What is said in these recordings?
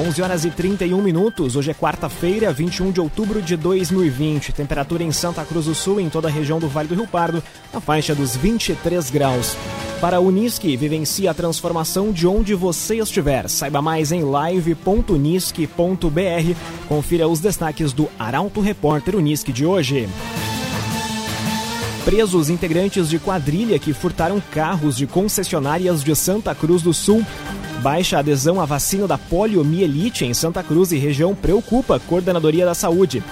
11 horas e 31 minutos. Hoje é quarta-feira, 21 de outubro de 2020. Temperatura em Santa Cruz do Sul, em toda a região do Vale do Rio Pardo, na faixa dos 23 graus. Para a Unisque, vivencie a transformação de onde você estiver. Saiba mais em live.unisque.br. Confira os destaques do Arauto Repórter Unisque de hoje. Presos integrantes de quadrilha que furtaram carros de concessionárias de Santa Cruz do Sul. Baixa adesão à vacina da poliomielite em Santa Cruz e região preocupa a Coordenadoria da Saúde.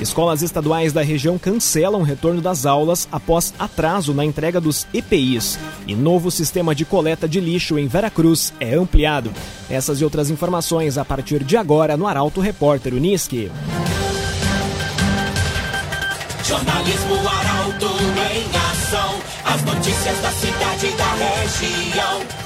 Escolas estaduais da região cancelam o retorno das aulas após atraso na entrega dos EPIs. E novo sistema de coleta de lixo em Veracruz é ampliado. Essas e outras informações a partir de agora no Arauto Repórter Uniski. Jornalismo Arauto em ação. As notícias da cidade e da região.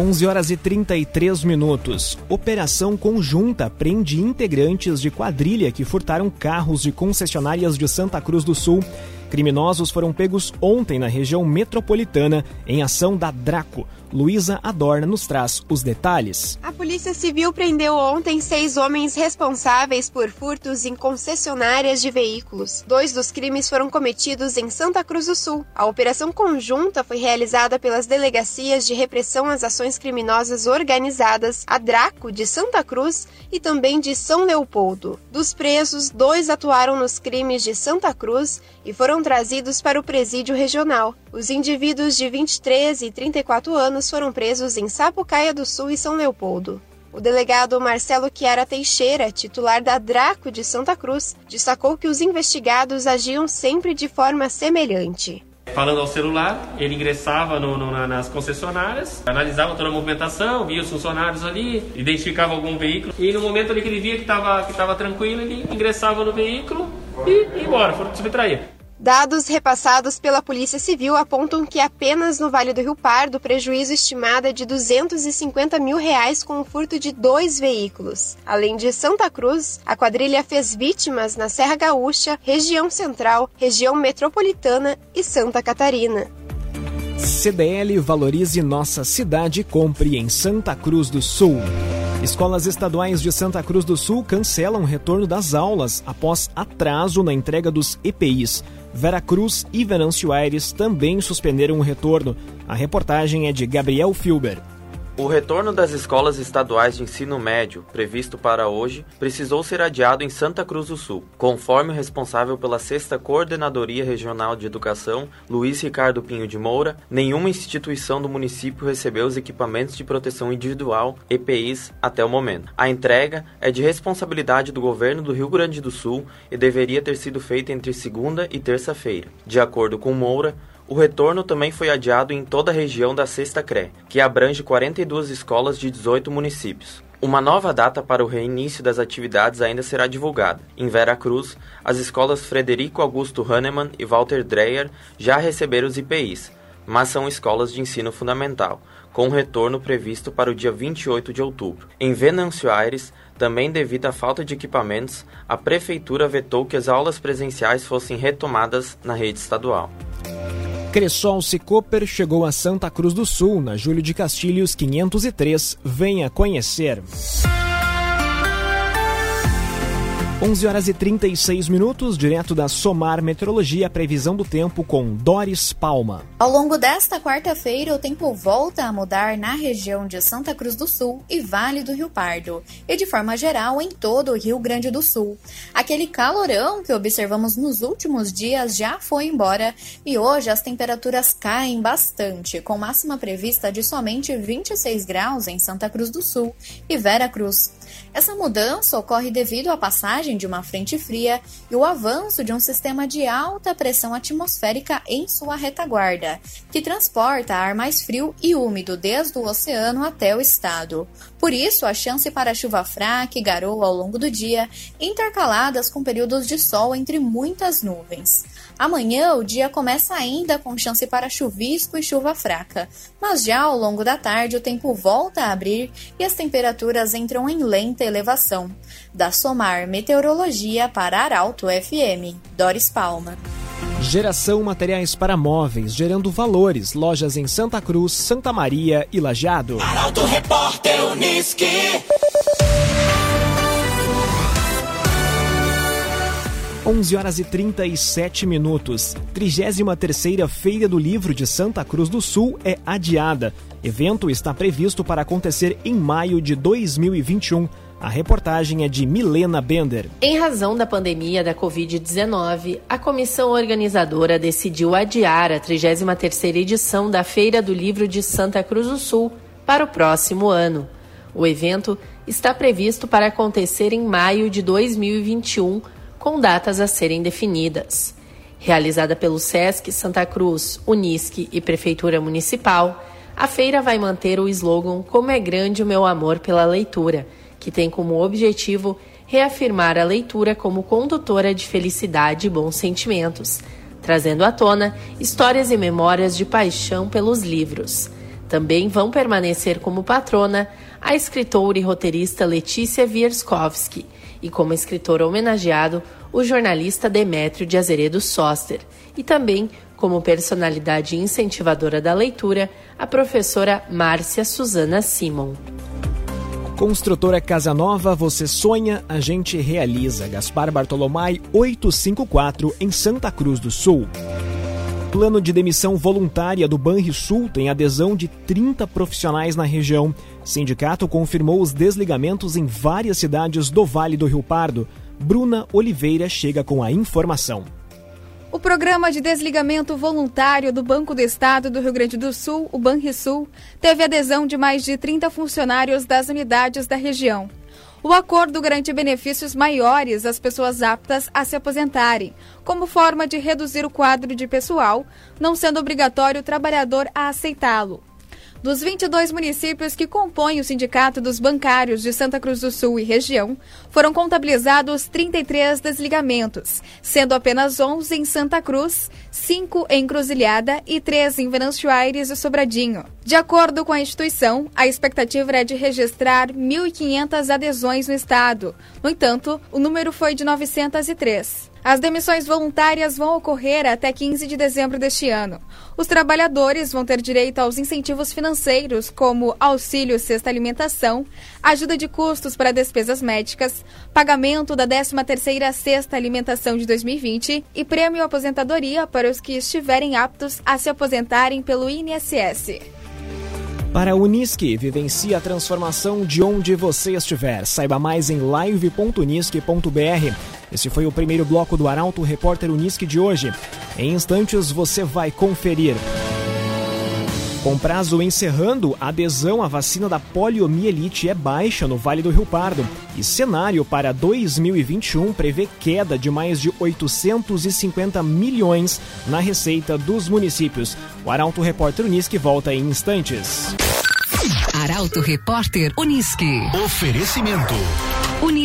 11 horas e 33 minutos. Operação conjunta prende integrantes de quadrilha que furtaram carros de concessionárias de Santa Cruz do Sul Criminosos foram pegos ontem na região metropolitana em ação da Draco. Luísa Adorna nos traz os detalhes. A Polícia Civil prendeu ontem seis homens responsáveis por furtos em concessionárias de veículos. Dois dos crimes foram cometidos em Santa Cruz do Sul. A operação conjunta foi realizada pelas delegacias de repressão às ações criminosas organizadas, a Draco de Santa Cruz e também de São Leopoldo. Dos presos, dois atuaram nos crimes de Santa Cruz e foram trazidos para o presídio regional. Os indivíduos de 23 e 34 anos foram presos em Sapucaia do Sul e São Leopoldo. O delegado Marcelo Chiara Teixeira, titular da Draco de Santa Cruz, destacou que os investigados agiam sempre de forma semelhante. Falando ao celular, ele ingressava no, no, nas concessionárias, analisava toda a movimentação, via os funcionários ali, identificava algum veículo e no momento ali que ele via que estava que tranquilo, ele ingressava no veículo e ia embora, foram subtrair. Dados repassados pela Polícia Civil apontam que apenas no Vale do Rio Pardo o prejuízo estimado é de 250 mil reais com o furto de dois veículos. Além de Santa Cruz, a quadrilha fez vítimas na Serra Gaúcha, região central, região metropolitana e Santa Catarina. CDL valorize nossa cidade compre em Santa Cruz do Sul. Escolas estaduais de Santa Cruz do Sul cancelam o retorno das aulas após atraso na entrega dos EPIs. Veracruz e Venâncio Aires também suspenderam o retorno. A reportagem é de Gabriel Filber. O retorno das escolas estaduais de ensino médio, previsto para hoje, precisou ser adiado em Santa Cruz do Sul, conforme o responsável pela sexta Coordenadoria Regional de Educação, Luiz Ricardo Pinho de Moura, nenhuma instituição do município recebeu os equipamentos de proteção individual, EPIs, até o momento. A entrega é de responsabilidade do governo do Rio Grande do Sul e deveria ter sido feita entre segunda e terça-feira. De acordo com Moura, o retorno também foi adiado em toda a região da Sexta CRE, que abrange 42 escolas de 18 municípios. Uma nova data para o reinício das atividades ainda será divulgada. Em Vera Cruz, as escolas Frederico Augusto Hahnemann e Walter Dreyer já receberam os IPIs, mas são escolas de ensino fundamental, com retorno previsto para o dia 28 de outubro. Em Venâncio Aires, também devido à falta de equipamentos, a prefeitura vetou que as aulas presenciais fossem retomadas na rede estadual. Cressol Cicoper chegou a Santa Cruz do Sul, na Júlio de Castilhos 503. Venha conhecer. 11 horas e 36 minutos, direto da Somar Meteorologia, previsão do tempo com Doris Palma. Ao longo desta quarta-feira, o tempo volta a mudar na região de Santa Cruz do Sul e Vale do Rio Pardo, e de forma geral em todo o Rio Grande do Sul. Aquele calorão que observamos nos últimos dias já foi embora e hoje as temperaturas caem bastante, com máxima prevista de somente 26 graus em Santa Cruz do Sul e Vera Cruz. Essa mudança ocorre devido à passagem de uma frente fria e o avanço de um sistema de alta pressão atmosférica em sua retaguarda, que transporta ar mais frio e úmido desde o oceano até o estado. Por isso, a chance para chuva fraca e garoa ao longo do dia, intercaladas com períodos de sol entre muitas nuvens. Amanhã o dia começa ainda com chance para chuvisco e chuva fraca, mas já ao longo da tarde o tempo volta a abrir e as temperaturas entram em lenta elevação. Da Somar Meteorologia para Arauto FM, Doris Palma. Geração Materiais para Móveis, gerando valores. Lojas em Santa Cruz, Santa Maria e Lajeado. Arauto Repórter Uniski. 11 horas e 37 minutos. 33ª Feira do Livro de Santa Cruz do Sul é adiada. Evento está previsto para acontecer em maio de 2021. A reportagem é de Milena Bender. Em razão da pandemia da Covid-19, a comissão organizadora decidiu adiar a 33ª edição da Feira do Livro de Santa Cruz do Sul para o próximo ano. O evento está previsto para acontecer em maio de 2021 com datas a serem definidas. Realizada pelo SESC Santa Cruz, Unisque e Prefeitura Municipal, a feira vai manter o slogan Como é grande o meu amor pela leitura, que tem como objetivo reafirmar a leitura como condutora de felicidade e bons sentimentos, trazendo à tona histórias e memórias de paixão pelos livros. Também vão permanecer como patrona a escritora e roteirista Letícia Wierzkowski, e como escritor homenageado o jornalista Demétrio de Azeredo Soster e também como personalidade incentivadora da leitura a professora Márcia Suzana Simon. Construtora Casa Nova, você sonha, a gente realiza. Gaspar Bartolomai 854 em Santa Cruz do Sul. Plano de demissão voluntária do Banrisul tem adesão de 30 profissionais na região. Sindicato confirmou os desligamentos em várias cidades do Vale do Rio Pardo. Bruna Oliveira chega com a informação. O programa de desligamento voluntário do Banco do Estado do Rio Grande do Sul, o Banrisul, teve adesão de mais de 30 funcionários das unidades da região. O acordo garante benefícios maiores às pessoas aptas a se aposentarem, como forma de reduzir o quadro de pessoal, não sendo obrigatório o trabalhador a aceitá-lo. Dos 22 municípios que compõem o Sindicato dos Bancários de Santa Cruz do Sul e região, foram contabilizados 33 desligamentos, sendo apenas 11 em Santa Cruz, 5 em Cruzilhada e 3 em Venâncio Aires e Sobradinho. De acordo com a instituição, a expectativa era de registrar 1.500 adesões no estado. No entanto, o número foi de 903. As demissões voluntárias vão ocorrer até 15 de dezembro deste ano. Os trabalhadores vão ter direito aos incentivos financeiros, como auxílio sexta alimentação, ajuda de custos para despesas médicas, pagamento da 13ª sexta alimentação de 2020 e prêmio aposentadoria para os que estiverem aptos a se aposentarem pelo INSS. Para a Unisque, vivencie a transformação de onde você estiver. Saiba mais em live.unisque.br. Esse foi o primeiro bloco do Arauto Repórter Unisque de hoje. Em instantes você vai conferir. Com prazo encerrando, a adesão à vacina da poliomielite é baixa no Vale do Rio Pardo. E cenário para 2021 prevê queda de mais de 850 milhões na receita dos municípios. O Arauto Repórter Unisque volta em instantes. Arauto Repórter Unisque. Oferecimento.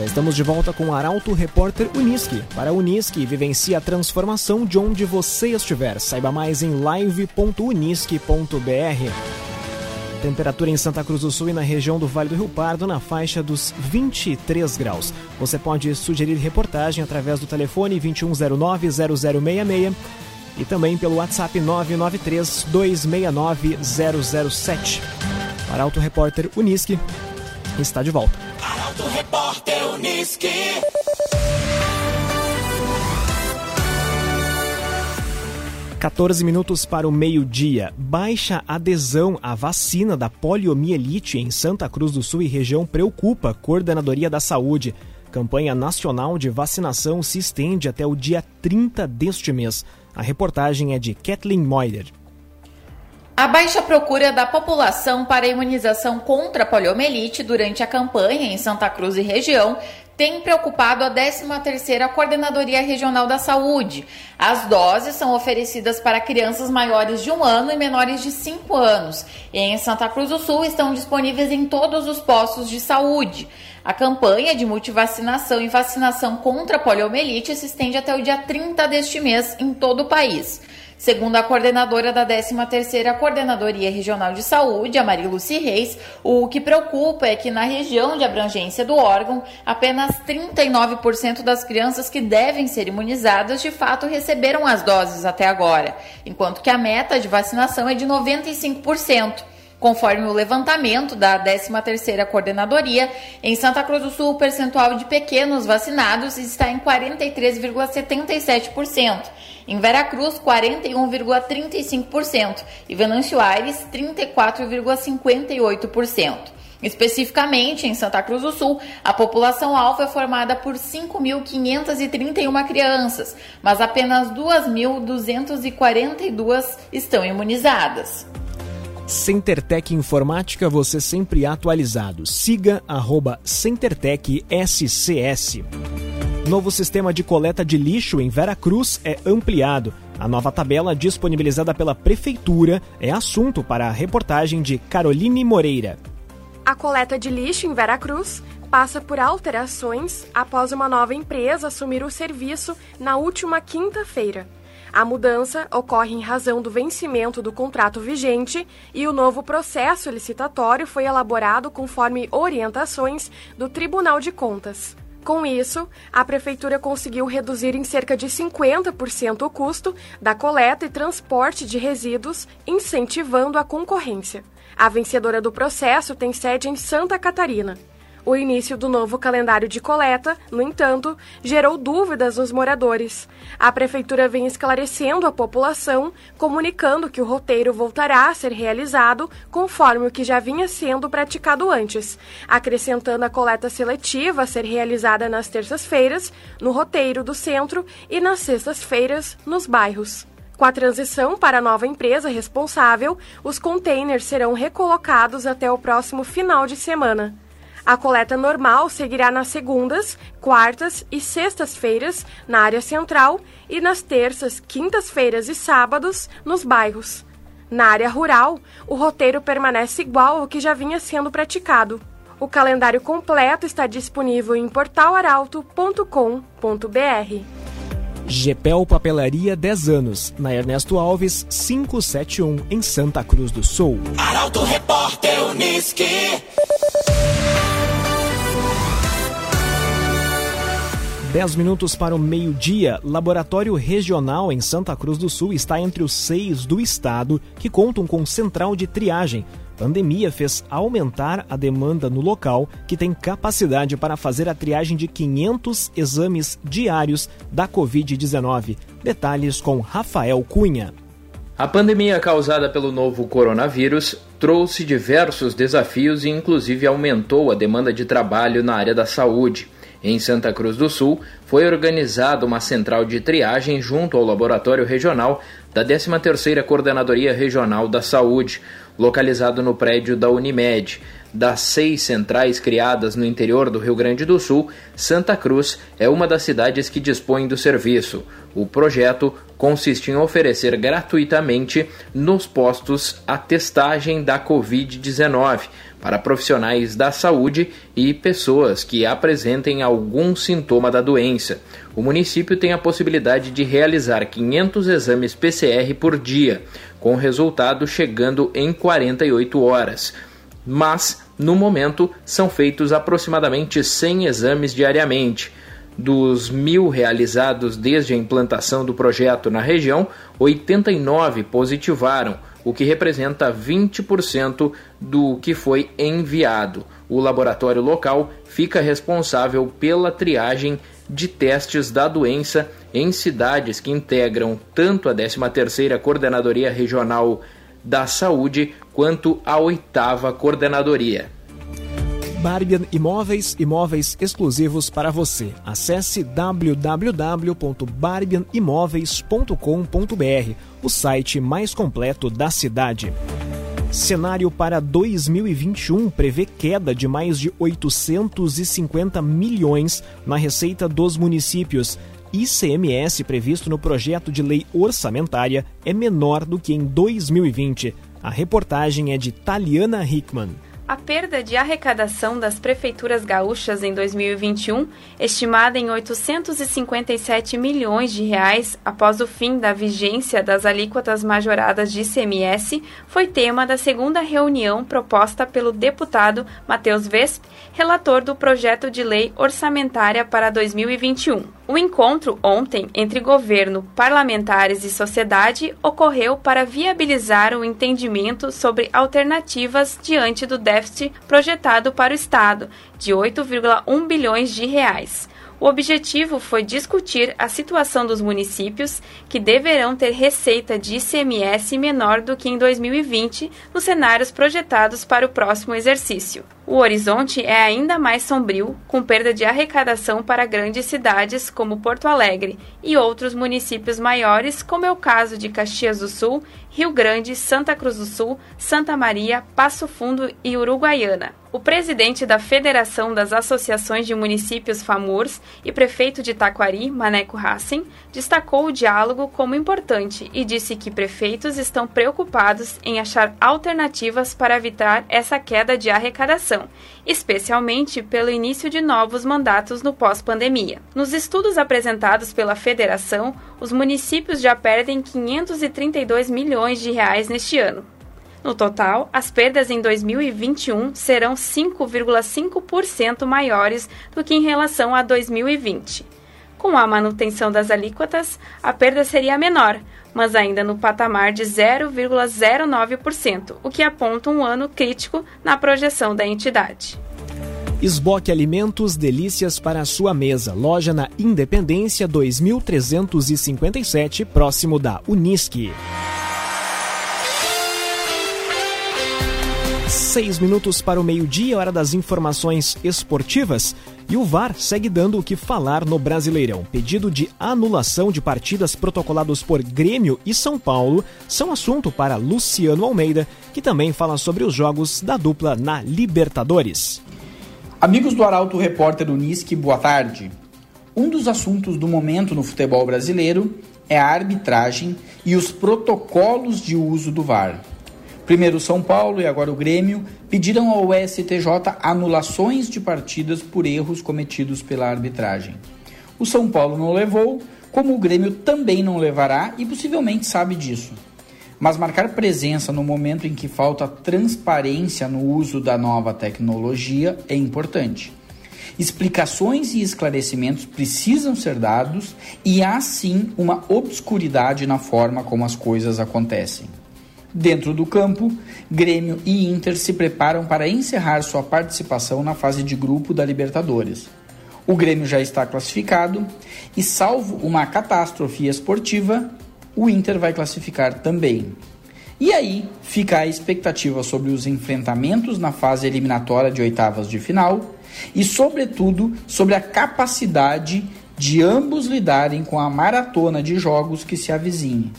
Já estamos de volta com o Arauto Repórter Unisque. Para Unisque, vivencie a transformação de onde você estiver. Saiba mais em live.unisque.br. Temperatura em Santa Cruz do Sul e na região do Vale do Rio Pardo na faixa dos 23 graus. Você pode sugerir reportagem através do telefone 2109-0066 e também pelo WhatsApp 993-269-007. Para Auto Repórter Unisque, está de volta. Arauto Repórter Unisque. 14 minutos para o meio-dia. Baixa adesão à vacina da poliomielite em Santa Cruz do Sul e região preocupa Coordenadoria da Saúde. Campanha nacional de vacinação se estende até o dia 30 deste mês. A reportagem é de Kathleen Moider. A baixa procura da população para imunização contra a poliomielite durante a campanha em Santa Cruz e região tem preocupado a 13ª Coordenadoria Regional da Saúde. As doses são oferecidas para crianças maiores de um ano e menores de 5 anos. Em Santa Cruz do Sul estão disponíveis em todos os postos de saúde. A campanha de multivacinação e vacinação contra a poliomielite se estende até o dia 30 deste mês em todo o país. Segundo a coordenadora da 13ª Coordenadoria Regional de Saúde, a Mariluci Reis, o que preocupa é que na região de abrangência do órgão, apenas 39% das crianças que devem ser imunizadas de fato receberam as doses até agora, enquanto que a meta de vacinação é de 95%. Conforme o levantamento da 13ª Coordenadoria, em Santa Cruz do Sul o percentual de pequenos vacinados está em 43,77%, em Veracruz 41,35% e Venâncio Aires 34,58%. Especificamente, em Santa Cruz do Sul, a população alvo é formada por 5.531 crianças, mas apenas 2.242 estão imunizadas. CenterTech Informática, você sempre atualizado. Siga arroba SCS. Novo sistema de coleta de lixo em Veracruz é ampliado. A nova tabela disponibilizada pela Prefeitura é assunto para a reportagem de Caroline Moreira. A coleta de lixo em Veracruz passa por alterações após uma nova empresa assumir o serviço na última quinta-feira. A mudança ocorre em razão do vencimento do contrato vigente e o novo processo licitatório foi elaborado conforme orientações do Tribunal de Contas. Com isso, a Prefeitura conseguiu reduzir em cerca de 50% o custo da coleta e transporte de resíduos, incentivando a concorrência. A vencedora do processo tem sede em Santa Catarina. O início do novo calendário de coleta, no entanto, gerou dúvidas nos moradores. A prefeitura vem esclarecendo a população, comunicando que o roteiro voltará a ser realizado conforme o que já vinha sendo praticado antes, acrescentando a coleta seletiva a ser realizada nas terças-feiras, no roteiro do centro e nas sextas-feiras, nos bairros. Com a transição para a nova empresa responsável, os containers serão recolocados até o próximo final de semana. A coleta normal seguirá nas segundas, quartas e sextas-feiras na área central e nas terças, quintas-feiras e sábados nos bairros. Na área rural, o roteiro permanece igual ao que já vinha sendo praticado. O calendário completo está disponível em portalaralto.com.br. Gepel Papelaria 10 anos, na Ernesto Alves 571, em Santa Cruz do Sul. Arauto Repórter Unisque. 10 minutos para o meio-dia, Laboratório Regional em Santa Cruz do Sul está entre os seis do estado que contam com central de triagem. Pandemia fez aumentar a demanda no local, que tem capacidade para fazer a triagem de 500 exames diários da Covid-19. Detalhes com Rafael Cunha. A pandemia causada pelo novo coronavírus trouxe diversos desafios e, inclusive, aumentou a demanda de trabalho na área da saúde. Em Santa Cruz do Sul, foi organizada uma central de triagem junto ao Laboratório Regional da 13ª Coordenadoria Regional da Saúde, localizado no prédio da Unimed. Das seis centrais criadas no interior do Rio Grande do Sul, Santa Cruz é uma das cidades que dispõe do serviço. O projeto consiste em oferecer gratuitamente nos postos a testagem da Covid-19 para profissionais da saúde e pessoas que apresentem algum sintoma da doença. O município tem a possibilidade de realizar 500 exames PCR por dia, com resultado chegando em 48 horas. Mas, no momento, são feitos aproximadamente 100 exames diariamente. Dos mil realizados desde a implantação do projeto na região, 89 positivaram, o que representa 20% do que foi enviado. O laboratório local fica responsável pela triagem de testes da doença em cidades que integram tanto a 13ª Coordenadoria Regional da Saúde quanto a 8 Coordenadoria. Barbian Imóveis, imóveis exclusivos para você. Acesse www.barbianimoveis.com.br, o site mais completo da cidade. Cenário para 2021 prevê queda de mais de 850 milhões na receita dos municípios. ICMS previsto no projeto de lei orçamentária é menor do que em 2020. A reportagem é de Taliana Hickman. A perda de arrecadação das prefeituras gaúchas em 2021, estimada em 857 milhões de reais após o fim da vigência das alíquotas majoradas de ICMS, foi tema da segunda reunião proposta pelo deputado Matheus Vesp, relator do projeto de lei orçamentária para 2021. O encontro ontem entre governo, parlamentares e sociedade ocorreu para viabilizar o entendimento sobre alternativas diante do déficit projetado para o Estado, de 8,1 bilhões de reais. O objetivo foi discutir a situação dos municípios que deverão ter receita de ICMS menor do que em 2020 nos cenários projetados para o próximo exercício. O horizonte é ainda mais sombrio, com perda de arrecadação para grandes cidades como Porto Alegre e outros municípios maiores, como é o caso de Caxias do Sul, Rio Grande, Santa Cruz do Sul, Santa Maria, Passo Fundo e Uruguaiana. O presidente da Federação das Associações de Municípios FAMURS e prefeito de Taquari, Maneco Hassen, destacou o diálogo como importante e disse que prefeitos estão preocupados em achar alternativas para evitar essa queda de arrecadação, especialmente pelo início de novos mandatos no pós-pandemia. Nos estudos apresentados pela federação, os municípios já perdem 532 milhões de reais neste ano. No total, as perdas em 2021 serão 5,5% maiores do que em relação a 2020. Com a manutenção das alíquotas, a perda seria menor, mas ainda no patamar de 0,09%, o que aponta um ano crítico na projeção da entidade. Esboque Alimentos Delícias para a sua mesa. Loja na Independência 2357, próximo da Unisque. Seis minutos para o meio-dia, hora das informações esportivas. E o VAR segue dando o que falar no Brasileirão. Pedido de anulação de partidas protocolados por Grêmio e São Paulo são assunto para Luciano Almeida, que também fala sobre os jogos da dupla na Libertadores. Amigos do Arauto Repórter Unisque, boa tarde. Um dos assuntos do momento no futebol brasileiro é a arbitragem e os protocolos de uso do VAR. Primeiro São Paulo e agora o Grêmio pediram ao STJ anulações de partidas por erros cometidos pela arbitragem. O São Paulo não levou, como o Grêmio também não levará e possivelmente sabe disso. Mas marcar presença no momento em que falta transparência no uso da nova tecnologia é importante. Explicações e esclarecimentos precisam ser dados e há sim uma obscuridade na forma como as coisas acontecem. Dentro do campo, Grêmio e Inter se preparam para encerrar sua participação na fase de grupo da Libertadores. O Grêmio já está classificado e, salvo uma catástrofe esportiva, o Inter vai classificar também. E aí fica a expectativa sobre os enfrentamentos na fase eliminatória de oitavas de final e, sobretudo, sobre a capacidade de ambos lidarem com a maratona de jogos que se avizinha.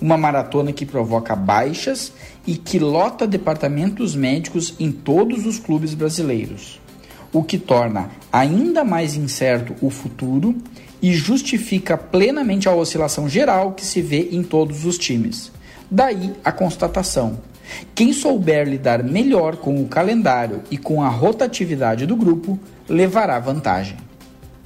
Uma maratona que provoca baixas e que lota departamentos médicos em todos os clubes brasileiros, o que torna ainda mais incerto o futuro e justifica plenamente a oscilação geral que se vê em todos os times. Daí a constatação: quem souber lidar melhor com o calendário e com a rotatividade do grupo levará vantagem.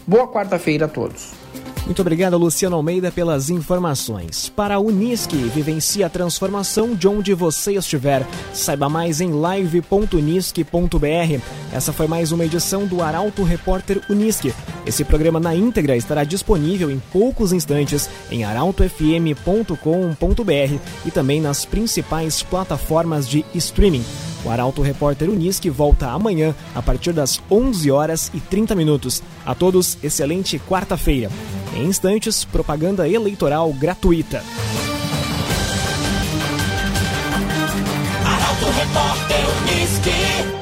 Boa quarta-feira a todos. Muito obrigado, Luciano Almeida, pelas informações. Para a Unisque, vivencie a transformação de onde você estiver. Saiba mais em live.unisque.br. Essa foi mais uma edição do Arauto Repórter Unisque. Esse programa na íntegra estará disponível em poucos instantes em arautofm.com.br e também nas principais plataformas de streaming. O Arauto Repórter Unisque volta amanhã a partir das 11 horas e 30 minutos. A todos, excelente quarta-feira. Em instantes, propaganda eleitoral gratuita. Arauto Repórter Unisque.